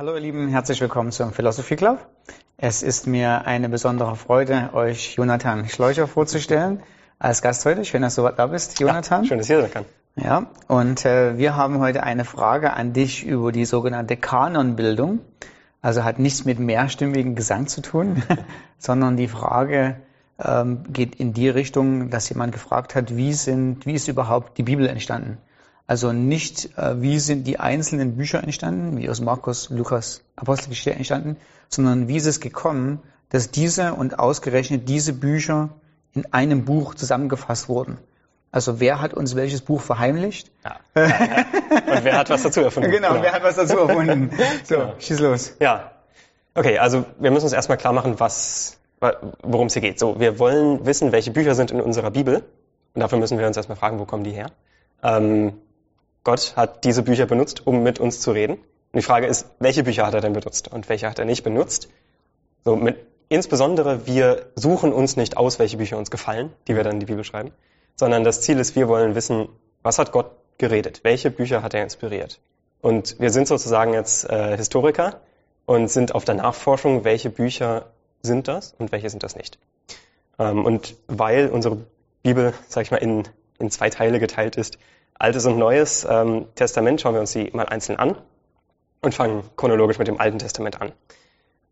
Hallo ihr Lieben, herzlich willkommen zum Philosophy Club. Es ist mir eine besondere Freude, euch Jonathan Schleucher vorzustellen als Gast heute. Schön, dass du da bist, Jonathan. Ja, schön, dass ich hier sein kann. Ja, und äh, wir haben heute eine Frage an dich über die sogenannte Kanonbildung. Also hat nichts mit mehrstimmigem Gesang zu tun, sondern die Frage ähm, geht in die Richtung, dass jemand gefragt hat, wie sind, wie ist überhaupt die Bibel entstanden? Also nicht, äh, wie sind die einzelnen Bücher entstanden, wie aus Markus, Lukas, Apostelgeschichte entstanden, sondern wie ist es gekommen, dass diese und ausgerechnet diese Bücher in einem Buch zusammengefasst wurden. Also wer hat uns welches Buch verheimlicht? Ja. und wer hat was dazu erfunden? Genau, genau. wer hat was dazu erfunden? So, genau. schieß los. Ja. Okay, also wir müssen uns erstmal klar machen, was, worum es hier geht. So, wir wollen wissen, welche Bücher sind in unserer Bibel. Und dafür müssen wir uns erstmal fragen, wo kommen die her? Ähm, Gott hat diese Bücher benutzt, um mit uns zu reden. Und die Frage ist, welche Bücher hat er denn benutzt und welche hat er nicht benutzt? So, mit, insbesondere, wir suchen uns nicht aus, welche Bücher uns gefallen, die wir dann in die Bibel schreiben, sondern das Ziel ist, wir wollen wissen, was hat Gott geredet? Welche Bücher hat er inspiriert? Und wir sind sozusagen jetzt äh, Historiker und sind auf der Nachforschung, welche Bücher sind das und welche sind das nicht. Ähm, und weil unsere Bibel, sag ich mal, in, in zwei Teile geteilt ist, Altes und Neues ähm, Testament, schauen wir uns die mal einzeln an und fangen chronologisch mit dem Alten Testament an.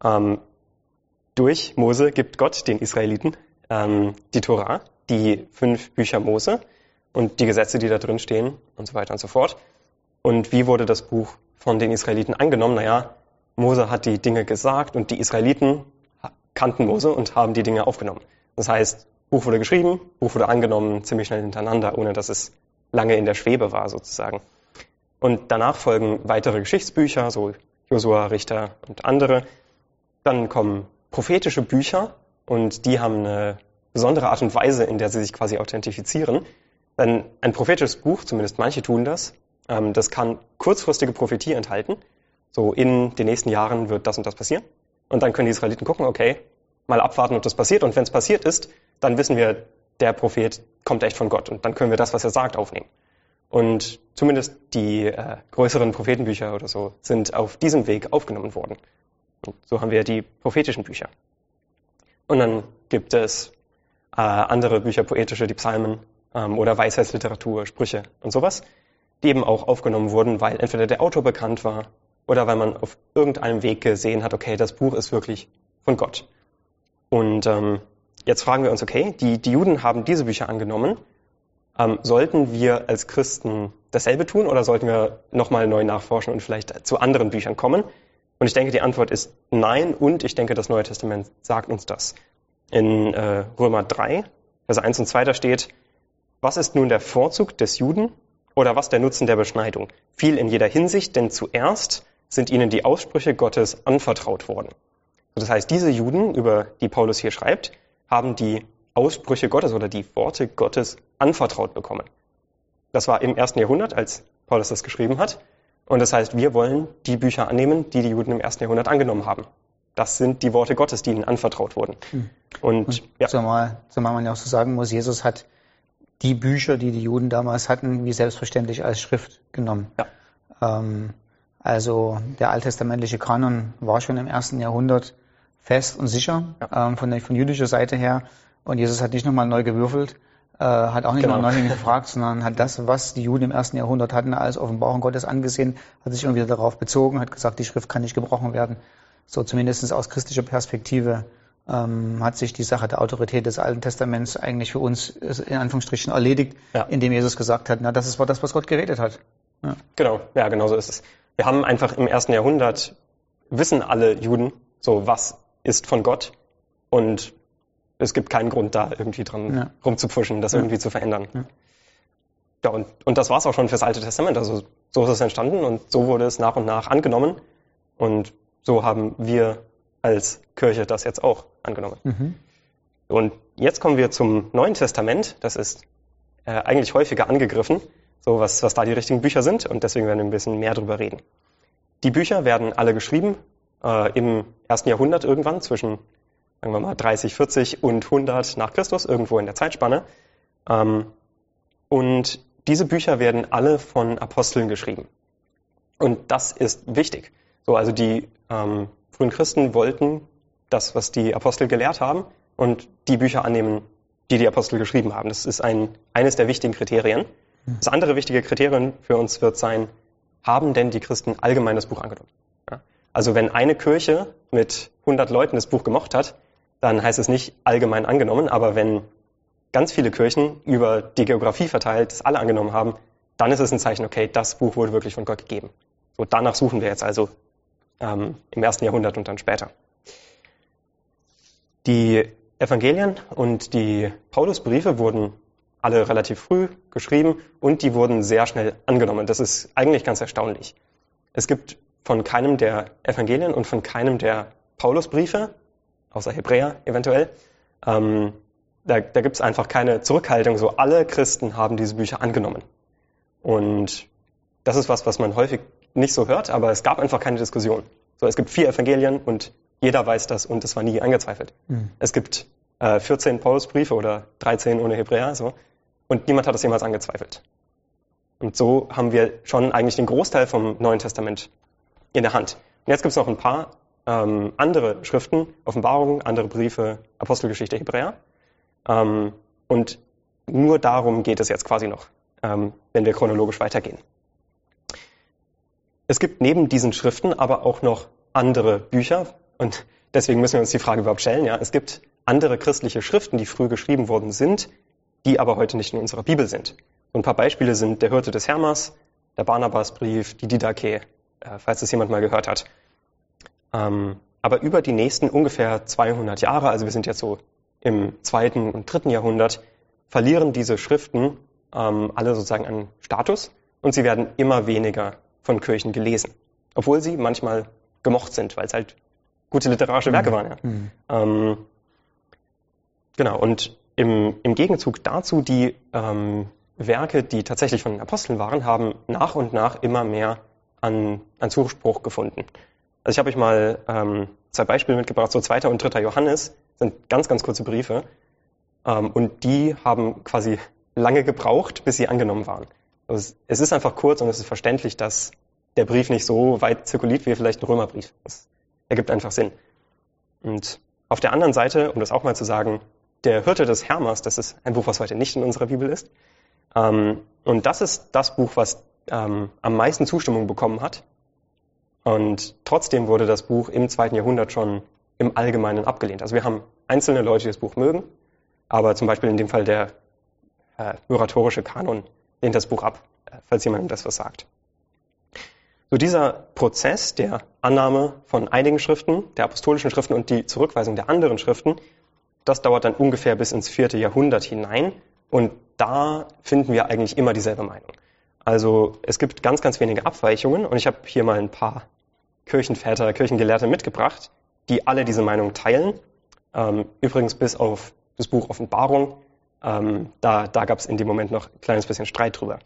Ähm, durch Mose gibt Gott den Israeliten ähm, die Torah, die fünf Bücher Mose und die Gesetze, die da drin stehen und so weiter und so fort. Und wie wurde das Buch von den Israeliten angenommen? Naja, Mose hat die Dinge gesagt und die Israeliten kannten Mose und haben die Dinge aufgenommen. Das heißt, Buch wurde geschrieben, Buch wurde angenommen, ziemlich schnell hintereinander, ohne dass es lange in der Schwebe war sozusagen. Und danach folgen weitere Geschichtsbücher, so Josua, Richter und andere. Dann kommen prophetische Bücher und die haben eine besondere Art und Weise, in der sie sich quasi authentifizieren. Denn ein prophetisches Buch, zumindest manche tun das, ähm, das kann kurzfristige Prophetie enthalten. So in den nächsten Jahren wird das und das passieren. Und dann können die Israeliten gucken, okay, mal abwarten, ob das passiert. Und wenn es passiert ist, dann wissen wir, der Prophet kommt echt von Gott und dann können wir das, was er sagt, aufnehmen. Und zumindest die äh, größeren Prophetenbücher oder so sind auf diesem Weg aufgenommen worden. Und so haben wir die prophetischen Bücher. Und dann gibt es äh, andere Bücher, poetische, die Psalmen ähm, oder Weisheitsliteratur, Sprüche und sowas, die eben auch aufgenommen wurden, weil entweder der Autor bekannt war oder weil man auf irgendeinem Weg gesehen hat, okay, das Buch ist wirklich von Gott. Und ähm, Jetzt fragen wir uns, okay, die, die Juden haben diese Bücher angenommen. Ähm, sollten wir als Christen dasselbe tun oder sollten wir nochmal neu nachforschen und vielleicht zu anderen Büchern kommen? Und ich denke, die Antwort ist nein und ich denke, das Neue Testament sagt uns das. In äh, Römer 3, Vers 1 und 2, da steht, was ist nun der Vorzug des Juden oder was der Nutzen der Beschneidung? Viel in jeder Hinsicht, denn zuerst sind ihnen die Aussprüche Gottes anvertraut worden. Das heißt, diese Juden, über die Paulus hier schreibt, haben die Aussprüche Gottes oder die Worte Gottes anvertraut bekommen. Das war im ersten Jahrhundert, als Paulus das geschrieben hat. Und das heißt, wir wollen die Bücher annehmen, die die Juden im ersten Jahrhundert angenommen haben. Das sind die Worte Gottes, die ihnen anvertraut wurden. Hm. Und, Und ja. zumal, zumal man ja auch so sagen muss, Jesus hat die Bücher, die die Juden damals hatten, wie selbstverständlich als Schrift genommen. Ja. Ähm, also der alttestamentliche Kanon war schon im ersten Jahrhundert fest und sicher ja. ähm, von, der, von jüdischer Seite her. Und Jesus hat nicht nochmal neu gewürfelt, äh, hat auch nicht genau. mal neu gefragt, sondern hat das, was die Juden im ersten Jahrhundert hatten, als Offenbarung Gottes angesehen, hat sich irgendwie darauf bezogen, hat gesagt, die Schrift kann nicht gebrochen werden. So zumindest aus christlicher Perspektive ähm, hat sich die Sache der Autorität des Alten Testaments eigentlich für uns in Anführungsstrichen erledigt, ja. indem Jesus gesagt hat, na, das ist das, was Gott geredet hat. Ja. Genau, ja, genau so ist es. Wir haben einfach im ersten Jahrhundert, wissen alle Juden, so was ist von Gott und es gibt keinen Grund, da irgendwie dran ja. rumzupfuschen, das ja. irgendwie zu verändern. Ja, ja und, und das war es auch schon fürs Alte Testament. Also so ist es entstanden und so wurde es nach und nach angenommen. Und so haben wir als Kirche das jetzt auch angenommen. Mhm. Und jetzt kommen wir zum Neuen Testament. Das ist äh, eigentlich häufiger angegriffen, so was, was da die richtigen Bücher sind. Und deswegen werden wir ein bisschen mehr drüber reden. Die Bücher werden alle geschrieben äh, im ersten Jahrhundert irgendwann, zwischen, sagen wir mal, 30, 40 und 100 nach Christus, irgendwo in der Zeitspanne. Ähm, und diese Bücher werden alle von Aposteln geschrieben. Und das ist wichtig. So, also die ähm, frühen Christen wollten das, was die Apostel gelehrt haben und die Bücher annehmen, die die Apostel geschrieben haben. Das ist ein, eines der wichtigen Kriterien. Das andere wichtige Kriterium für uns wird sein, haben denn die Christen allgemein das Buch angenommen? Also wenn eine Kirche mit 100 Leuten das Buch gemocht hat, dann heißt es nicht allgemein angenommen, aber wenn ganz viele Kirchen über die Geografie verteilt das alle angenommen haben, dann ist es ein Zeichen, okay, das Buch wurde wirklich von Gott gegeben. So, danach suchen wir jetzt also ähm, im ersten Jahrhundert und dann später. Die Evangelien und die Paulusbriefe wurden alle relativ früh geschrieben und die wurden sehr schnell angenommen. Das ist eigentlich ganz erstaunlich. Es gibt von keinem der Evangelien und von keinem der Paulusbriefe, außer Hebräer eventuell, ähm, da, da gibt es einfach keine Zurückhaltung. So alle Christen haben diese Bücher angenommen. Und das ist was, was man häufig nicht so hört, aber es gab einfach keine Diskussion. So, es gibt vier Evangelien und jeder weiß das und es war nie angezweifelt. Mhm. Es gibt äh, 14 Paulusbriefe oder 13 ohne Hebräer, so, und niemand hat das jemals angezweifelt. Und so haben wir schon eigentlich den Großteil vom Neuen Testament in der Hand. Und jetzt gibt es noch ein paar ähm, andere Schriften, Offenbarungen, andere Briefe, Apostelgeschichte, Hebräer. Ähm, und nur darum geht es jetzt quasi noch, ähm, wenn wir chronologisch weitergehen. Es gibt neben diesen Schriften aber auch noch andere Bücher und deswegen müssen wir uns die Frage überhaupt stellen. Ja, es gibt andere christliche Schriften, die früh geschrieben worden sind, die aber heute nicht in unserer Bibel sind. ein paar Beispiele sind der Hirte des Hermas, der Barnabasbrief, die Didache, falls das jemand mal gehört hat. Ähm, aber über die nächsten ungefähr 200 Jahre, also wir sind jetzt so im zweiten und dritten Jahrhundert, verlieren diese Schriften ähm, alle sozusagen an Status und sie werden immer weniger von Kirchen gelesen. Obwohl sie manchmal gemocht sind, weil es halt gute literarische Werke mhm. waren. Ja. Mhm. Ähm, genau, und im, im Gegenzug dazu die ähm, Werke, die tatsächlich von den Aposteln waren, haben nach und nach immer mehr an, an Zuspruch gefunden. Also ich habe euch mal ähm, zwei Beispiele mitgebracht, so zweiter und dritter Johannes sind ganz, ganz kurze Briefe ähm, und die haben quasi lange gebraucht, bis sie angenommen waren. Also es ist einfach kurz und es ist verständlich, dass der Brief nicht so weit zirkuliert wie vielleicht ein Römerbrief. Das ergibt einfach Sinn. Und auf der anderen Seite, um das auch mal zu sagen, der Hirte des Hermers, das ist ein Buch, was heute nicht in unserer Bibel ist. Ähm, und das ist das Buch, was ähm, am meisten Zustimmung bekommen hat. Und trotzdem wurde das Buch im zweiten Jahrhundert schon im Allgemeinen abgelehnt. Also wir haben einzelne Leute, die das Buch mögen, aber zum Beispiel in dem Fall der äh, oratorische Kanon lehnt das Buch ab, äh, falls jemandem das was sagt. So dieser Prozess der Annahme von einigen Schriften, der apostolischen Schriften und die Zurückweisung der anderen Schriften, das dauert dann ungefähr bis ins vierte Jahrhundert hinein und da finden wir eigentlich immer dieselbe Meinung. Also es gibt ganz, ganz wenige Abweichungen und ich habe hier mal ein paar Kirchenväter, Kirchengelehrte mitgebracht, die alle diese Meinung teilen. Ähm, übrigens bis auf das Buch Offenbarung, ähm, da, da gab es in dem Moment noch ein kleines bisschen Streit drüber.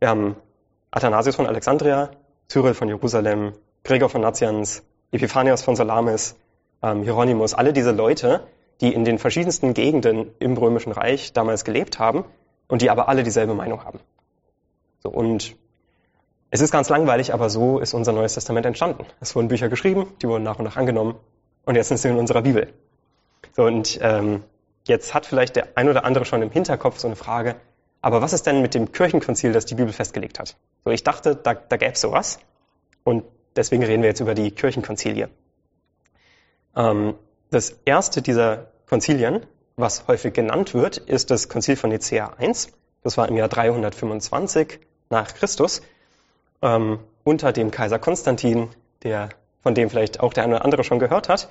Wir haben Athanasius von Alexandria, Cyril von Jerusalem, Gregor von Nazianz, Epiphanios von Salamis, ähm, Hieronymus, alle diese Leute, die in den verschiedensten Gegenden im Römischen Reich damals gelebt haben und die aber alle dieselbe Meinung haben. So, und es ist ganz langweilig, aber so ist unser Neues Testament entstanden. Es wurden Bücher geschrieben, die wurden nach und nach angenommen und jetzt sind sie in unserer Bibel. So, und ähm, jetzt hat vielleicht der ein oder andere schon im Hinterkopf so eine Frage, aber was ist denn mit dem Kirchenkonzil, das die Bibel festgelegt hat? So, ich dachte, da, da gäbe es sowas. Und deswegen reden wir jetzt über die Kirchenkonzilie. Ähm, das erste dieser Konzilien, was häufig genannt wird, ist das Konzil von Nicea I. Das war im Jahr 325 nach Christus ähm, unter dem Kaiser Konstantin, der, von dem vielleicht auch der eine oder andere schon gehört hat.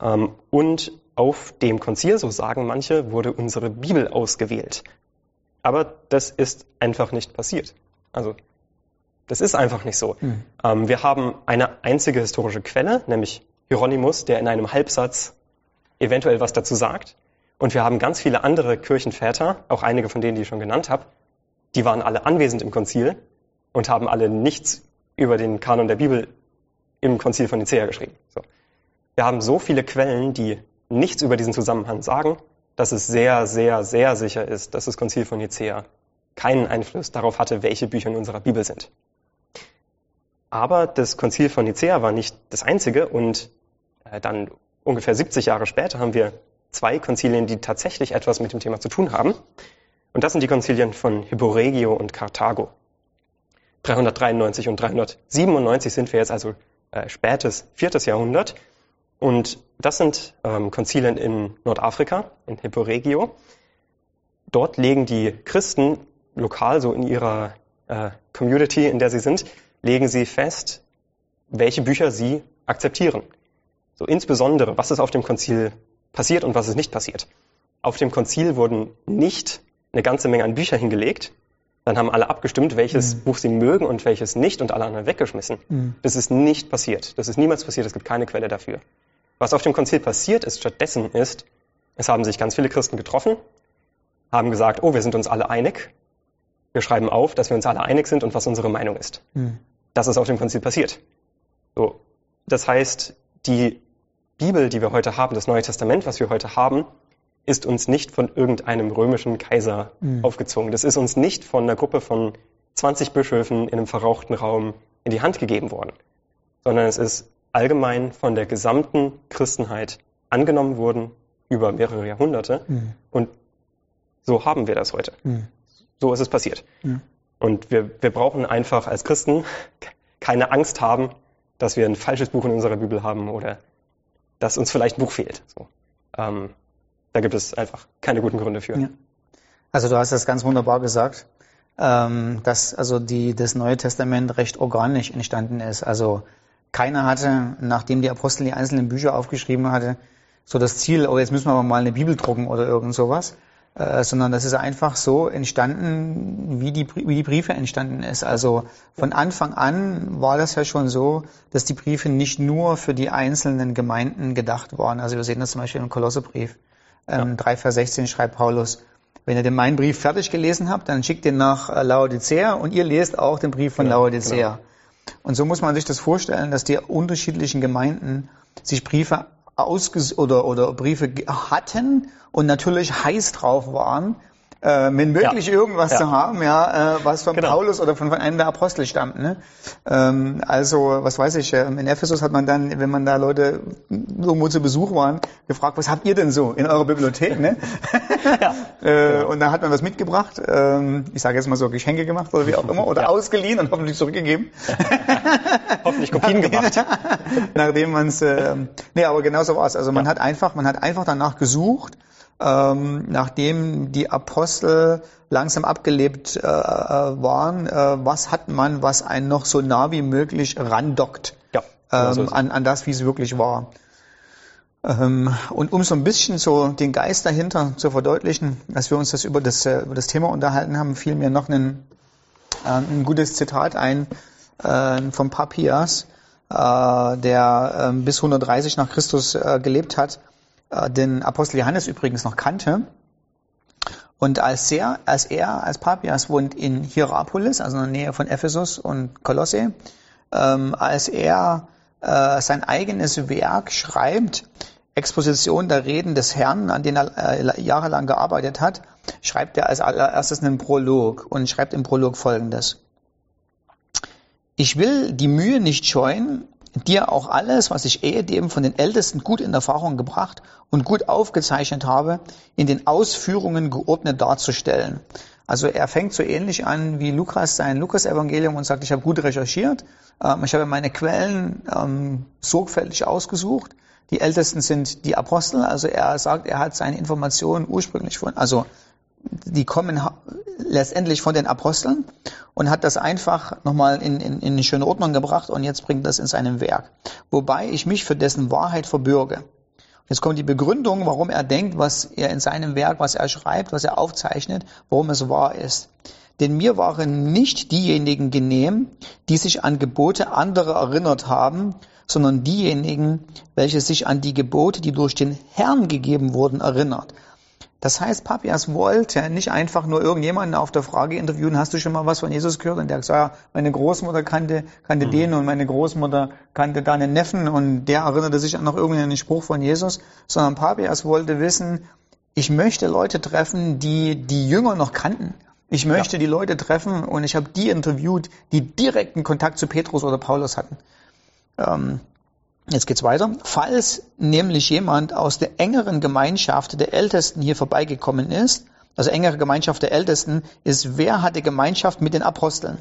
Ähm, und auf dem Konzil, so sagen manche, wurde unsere Bibel ausgewählt. Aber das ist einfach nicht passiert. Also das ist einfach nicht so. Hm. Ähm, wir haben eine einzige historische Quelle, nämlich Hieronymus, der in einem Halbsatz eventuell was dazu sagt. Und wir haben ganz viele andere Kirchenväter, auch einige von denen, die ich schon genannt habe, die waren alle anwesend im Konzil und haben alle nichts über den Kanon der Bibel im Konzil von Nicea geschrieben. So. Wir haben so viele Quellen, die nichts über diesen Zusammenhang sagen, dass es sehr, sehr, sehr sicher ist, dass das Konzil von Nicea keinen Einfluss darauf hatte, welche Bücher in unserer Bibel sind. Aber das Konzil von Nicea war nicht das einzige und äh, dann ungefähr 70 Jahre später haben wir zwei Konzilien, die tatsächlich etwas mit dem Thema zu tun haben. Und das sind die Konzilien von Hipporegio und Karthago. 393 und 397 sind wir jetzt also äh, spätes viertes Jahrhundert. Und das sind ähm, Konzilien in Nordafrika, in Hipporegio. Dort legen die Christen lokal, so in ihrer äh, Community, in der sie sind, legen sie fest, welche Bücher sie akzeptieren. So insbesondere, was ist auf dem Konzil passiert und was ist nicht passiert. Auf dem Konzil wurden nicht eine ganze Menge an Bücher hingelegt, dann haben alle abgestimmt, welches mhm. Buch sie mögen und welches nicht und alle anderen weggeschmissen. Mhm. Das ist nicht passiert. Das ist niemals passiert. Es gibt keine Quelle dafür. Was auf dem Konzil passiert ist stattdessen ist, es haben sich ganz viele Christen getroffen, haben gesagt, oh, wir sind uns alle einig. Wir schreiben auf, dass wir uns alle einig sind und was unsere Meinung ist. Mhm. Das ist auf dem Konzil passiert. So. Das heißt, die Bibel, die wir heute haben, das Neue Testament, was wir heute haben, ist uns nicht von irgendeinem römischen Kaiser mhm. aufgezwungen. Das ist uns nicht von einer Gruppe von 20 Bischöfen in einem verrauchten Raum in die Hand gegeben worden, sondern es ist allgemein von der gesamten Christenheit angenommen worden über mehrere Jahrhunderte. Mhm. Und so haben wir das heute. Mhm. So ist es passiert. Mhm. Und wir, wir brauchen einfach als Christen keine Angst haben, dass wir ein falsches Buch in unserer Bibel haben oder dass uns vielleicht ein Buch fehlt. So. Ähm, da gibt es einfach keine guten Gründe für. Ja. Also du hast das ganz wunderbar gesagt, ähm, dass also die, das Neue Testament recht organisch entstanden ist. Also keiner hatte, nachdem die Apostel die einzelnen Bücher aufgeschrieben hatte, so das Ziel, oh jetzt müssen wir aber mal eine Bibel drucken oder irgend sowas, äh, sondern das ist einfach so entstanden, wie die, wie die Briefe entstanden ist. Also von Anfang an war das ja schon so, dass die Briefe nicht nur für die einzelnen Gemeinden gedacht waren. Also wir sehen das zum Beispiel im Kolossebrief. Ähm, ja. 3 Vers 16 schreibt Paulus, wenn ihr den meinen Brief fertig gelesen habt, dann schickt ihn nach äh, Laodicea und ihr lest auch den Brief von ja, Laodicea. Genau. Und so muss man sich das vorstellen, dass die unterschiedlichen Gemeinden sich Briefe ausges oder, oder Briefe hatten und natürlich heiß drauf waren, äh, wenn wirklich ja. irgendwas ja. zu haben, ja, äh, was von genau. Paulus oder von, von einem der Apostel stammt. Ne? Ähm, also, was weiß ich, äh, in Ephesus hat man dann, wenn man da Leute irgendwo zu Besuch waren, gefragt, was habt ihr denn so in eurer Bibliothek? Ne? ja. äh, genau. Und da hat man was mitgebracht, ähm, ich sage jetzt mal so Geschenke gemacht oder wie auch immer, oder ausgeliehen und hoffentlich zurückgegeben. hoffentlich Kopien gemacht. Nachdem man es, äh, nee, aber genau so war es. Also man hat einfach, man hat einfach danach gesucht, ähm, nachdem die Apostel langsam abgelebt äh, äh, waren, äh, was hat man, was einen noch so nah wie möglich randockt ja, ähm, an, an das, wie es wirklich war. Ähm, und um so ein bisschen so den Geist dahinter zu verdeutlichen, als wir uns das über das, äh, über das Thema unterhalten haben, fiel mir noch ein, äh, ein gutes Zitat ein äh, vom Papias, äh, der äh, bis 130 nach Christus äh, gelebt hat den Apostel Johannes übrigens noch kannte. Und als er, als er, als Papias wohnt in Hierapolis, also in der Nähe von Ephesus und Kolosse, ähm, als er äh, sein eigenes Werk schreibt, Exposition der Reden des Herrn, an denen er äh, jahrelang gearbeitet hat, schreibt er als allererstes einen Prolog und schreibt im Prolog folgendes. Ich will die Mühe nicht scheuen, dir auch alles, was ich ehedem von den Ältesten gut in Erfahrung gebracht und gut aufgezeichnet habe, in den Ausführungen geordnet darzustellen. Also er fängt so ähnlich an wie Lukas sein Lukas-Evangelium und sagt, ich habe gut recherchiert, ähm, ich habe meine Quellen ähm, sorgfältig ausgesucht. Die Ältesten sind die Apostel, also er sagt, er hat seine Informationen ursprünglich von, also die kommen letztendlich von den Aposteln und hat das einfach nochmal in, in, in eine schöne Ordnung gebracht und jetzt bringt das in seinem Werk. Wobei ich mich für dessen Wahrheit verbürge. Jetzt kommt die Begründung, warum er denkt, was er in seinem Werk, was er schreibt, was er aufzeichnet, warum es wahr ist. Denn mir waren nicht diejenigen genehm, die sich an Gebote anderer erinnert haben, sondern diejenigen, welche sich an die Gebote, die durch den Herrn gegeben wurden, erinnert. Das heißt, Papias wollte nicht einfach nur irgendjemanden auf der Frage interviewen, hast du schon mal was von Jesus gehört? Und der hat gesagt, ja, meine Großmutter kannte, kannte mhm. den und meine Großmutter kannte deinen Neffen und der erinnerte sich an noch irgendeinen Spruch von Jesus, sondern Papias wollte wissen, ich möchte Leute treffen, die die Jünger noch kannten, Ich möchte ja. die Leute treffen und ich habe die interviewt, die direkten Kontakt zu Petrus oder Paulus hatten. Ähm, jetzt geht's weiter. Falls nämlich jemand aus der engeren Gemeinschaft der Ältesten hier vorbeigekommen ist, also engere Gemeinschaft der Ältesten ist, wer hatte Gemeinschaft mit den Aposteln?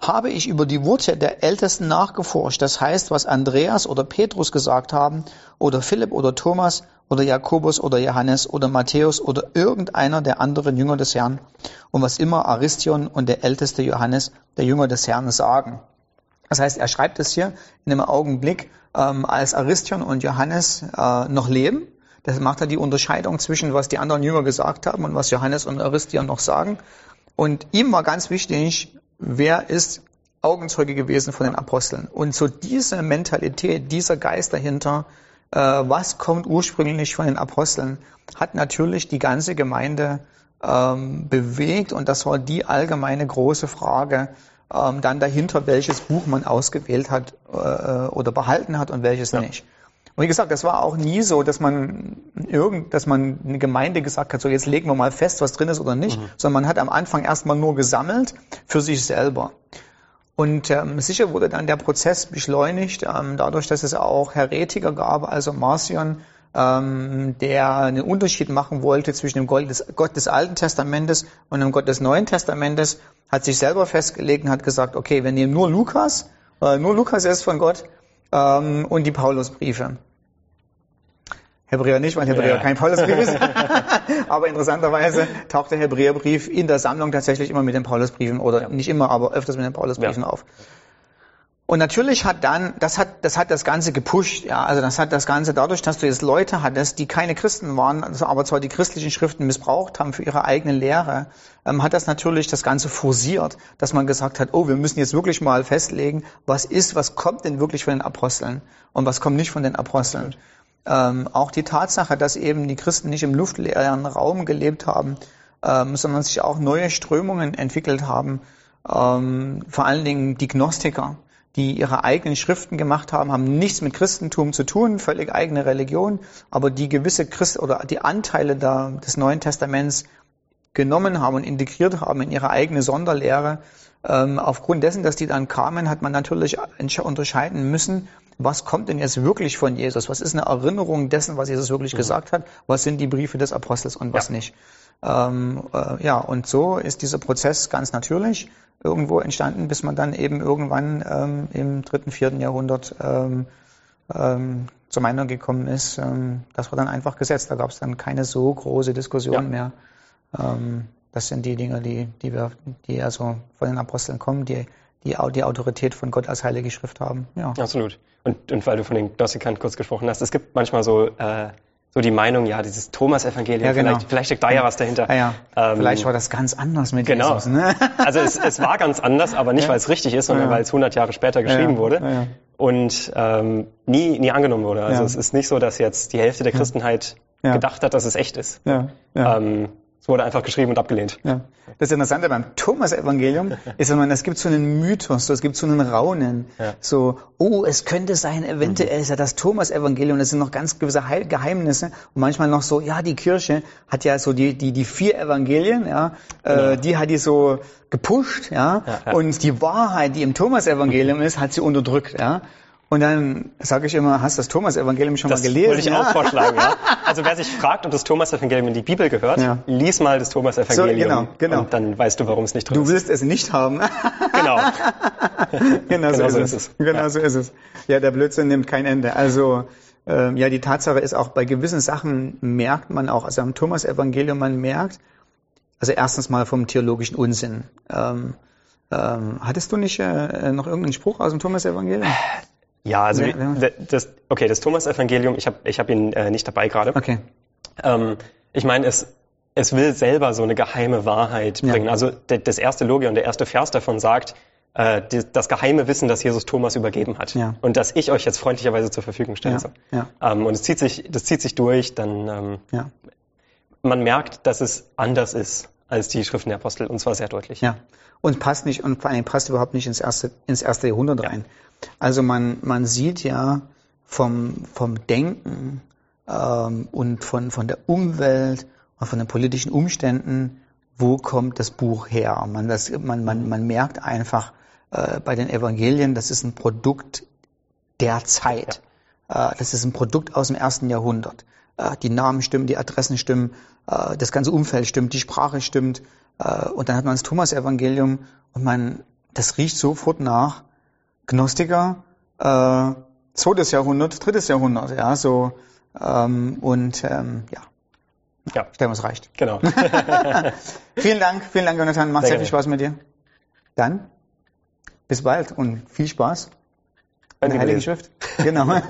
habe ich über die Worte der Ältesten nachgeforscht, das heißt, was Andreas oder Petrus gesagt haben, oder Philipp oder Thomas oder Jakobus oder Johannes oder Matthäus oder irgendeiner der anderen Jünger des Herrn und was immer Aristion und der älteste Johannes, der Jünger des Herrn, sagen. Das heißt, er schreibt es hier in einem Augenblick, ähm, als Aristion und Johannes äh, noch leben. Das macht er die Unterscheidung zwischen, was die anderen Jünger gesagt haben und was Johannes und Aristion noch sagen. Und ihm war ganz wichtig, wer ist Augenzeuge gewesen von den Aposteln. Und so diese Mentalität, dieser Geist dahinter, äh, was kommt ursprünglich von den Aposteln, hat natürlich die ganze Gemeinde ähm, bewegt und das war die allgemeine große Frage ähm, dann dahinter, welches Buch man ausgewählt hat äh, oder behalten hat und welches ja. nicht. Und wie gesagt, das war auch nie so, dass man irgend, dass man eine Gemeinde gesagt hat, so jetzt legen wir mal fest, was drin ist oder nicht, mhm. sondern man hat am Anfang erstmal nur gesammelt für sich selber. Und ähm, sicher wurde dann der Prozess beschleunigt, ähm, dadurch, dass es auch Heretiker gab, also Marcion, ähm, der einen Unterschied machen wollte zwischen dem Gott des, Gott des Alten Testamentes und dem Gott des Neuen Testamentes, hat sich selber festgelegt und hat gesagt, okay, wir nehmen nur Lukas, äh, nur Lukas ist von Gott ähm, und die Paulusbriefe. Hebräer nicht, weil Hebräer ja. kein Paulusbrief ist. aber interessanterweise taucht der Hebräerbrief in der Sammlung tatsächlich immer mit den Paulusbriefen oder ja. nicht immer, aber öfters mit den Paulusbriefen ja. auf. Und natürlich hat dann, das hat, das hat das Ganze gepusht, ja, also das hat das Ganze dadurch, dass du jetzt Leute hattest, die keine Christen waren, also aber zwar die christlichen Schriften missbraucht haben für ihre eigene Lehre, ähm, hat das natürlich das Ganze forciert, dass man gesagt hat, oh, wir müssen jetzt wirklich mal festlegen, was ist, was kommt denn wirklich von den Aposteln und was kommt nicht von den Aposteln. Ähm, auch die Tatsache, dass eben die Christen nicht im luftleeren Raum gelebt haben, ähm, sondern sich auch neue Strömungen entwickelt haben, ähm, vor allen Dingen die Gnostiker, die ihre eigenen Schriften gemacht haben, haben nichts mit Christentum zu tun, völlig eigene Religion, aber die gewisse Christ oder die Anteile da, des Neuen Testaments genommen haben und integriert haben in ihre eigene Sonderlehre. Ähm, aufgrund dessen, dass die dann kamen, hat man natürlich unterscheiden müssen, was kommt denn jetzt wirklich von Jesus? Was ist eine Erinnerung dessen, was Jesus wirklich mhm. gesagt hat? Was sind die Briefe des Apostels und was ja. nicht? Ähm, äh, ja, und so ist dieser Prozess ganz natürlich irgendwo entstanden, bis man dann eben irgendwann ähm, im dritten, vierten Jahrhundert ähm, ähm, zur Meinung gekommen ist, ähm, das war dann einfach gesetzt. Da gab es dann keine so große Diskussion ja. mehr. Ähm, das sind die Dinge, die, die wir, die also von den Aposteln kommen, die die, die Autorität von Gott als Heilige Schrift haben. Ja. Absolut. Und, und weil du von den Gnostikern kurz gesprochen hast, es gibt manchmal so äh, so die Meinung, ja, dieses Thomas-Evangelium, ja, genau. vielleicht, vielleicht steckt da ja was dahinter. Ja, ja. Ähm, vielleicht war das ganz anders mit genau. Jesus. Ne? Also es, es war ganz anders, aber nicht, weil es richtig ist, sondern weil es 100 Jahre später geschrieben wurde und ähm, nie, nie angenommen wurde. Also es ist nicht so, dass jetzt die Hälfte der Christenheit gedacht hat, dass es echt ist. Ja. Ja. Ähm, es wurde einfach geschrieben und abgelehnt. Ja. Das Interessante beim Thomas-Evangelium ist, wenn man, es gibt so einen Mythos, so, es gibt so einen Raunen, ja. so, oh, es könnte sein, eventuell ist ja das Thomas-Evangelium, das sind noch ganz gewisse Heil Geheimnisse und manchmal noch so, ja, die Kirche hat ja so die, die, die vier Evangelien, ja, äh, genau. die hat die so gepusht, ja, ja, ja, und die Wahrheit, die im Thomas-Evangelium ist, hat sie unterdrückt, ja. Und dann sage ich immer, hast du das Thomas-Evangelium schon das mal gelesen? Das wollte ich ja? auch vorschlagen, ja. Also wer sich fragt, ob das Thomas-Evangelium in die Bibel gehört, ja. lies mal das Thomas-Evangelium. So, genau, genau. Und dann weißt du, warum es nicht drin ist. Du willst es nicht haben. genau. genau, so, genau so ist, es. es. Genau ja. so ist es. Ja, der Blödsinn nimmt kein Ende. Also ähm, ja, die Tatsache ist auch, bei gewissen Sachen merkt man auch, also am Thomas-Evangelium, man merkt, also erstens mal vom theologischen Unsinn. Ähm, ähm, hattest du nicht äh, noch irgendeinen Spruch aus dem Thomas-Evangelium? Ja, also ja, ja. das, okay, das Thomas-Evangelium, ich habe ich hab ihn äh, nicht dabei gerade. Okay. Ähm, ich meine, es, es will selber so eine geheime Wahrheit bringen. Ja. Also das erste Logion, der erste Vers davon sagt, äh, das geheime Wissen, das Jesus Thomas übergeben hat ja. und das ich euch jetzt freundlicherweise zur Verfügung stelle. Ja. Ja. Ähm, und es zieht sich, das zieht sich durch, dann ähm, ja. man merkt, dass es anders ist als die Schriften der Apostel und zwar sehr deutlich. Ja. Und passt nicht und vor allem passt überhaupt nicht ins erste ins erste Jahrhundert rein. Also man, man sieht ja vom, vom Denken ähm, und von, von der Umwelt und von den politischen Umständen, wo kommt das Buch her? Man, das, man, man, man merkt einfach äh, bei den Evangelien, das ist ein Produkt der Zeit. Ja. Äh, das ist ein Produkt aus dem ersten Jahrhundert. Äh, die Namen stimmen, die Adressen stimmen, äh, das ganze Umfeld stimmt, die Sprache stimmt. Äh, und dann hat man das Thomas-Evangelium und man, das riecht sofort nach Gnostiker, äh, zweites Jahrhundert, drittes Jahrhundert, ja, so, ähm, und ähm, ja. Ja. Ich denke, es reicht. Genau. vielen Dank, vielen Dank, Jonathan. Macht sehr, sehr viel Spaß mit dir. Dann bis bald und viel Spaß. Bei der Heiligen Schrift. Genau.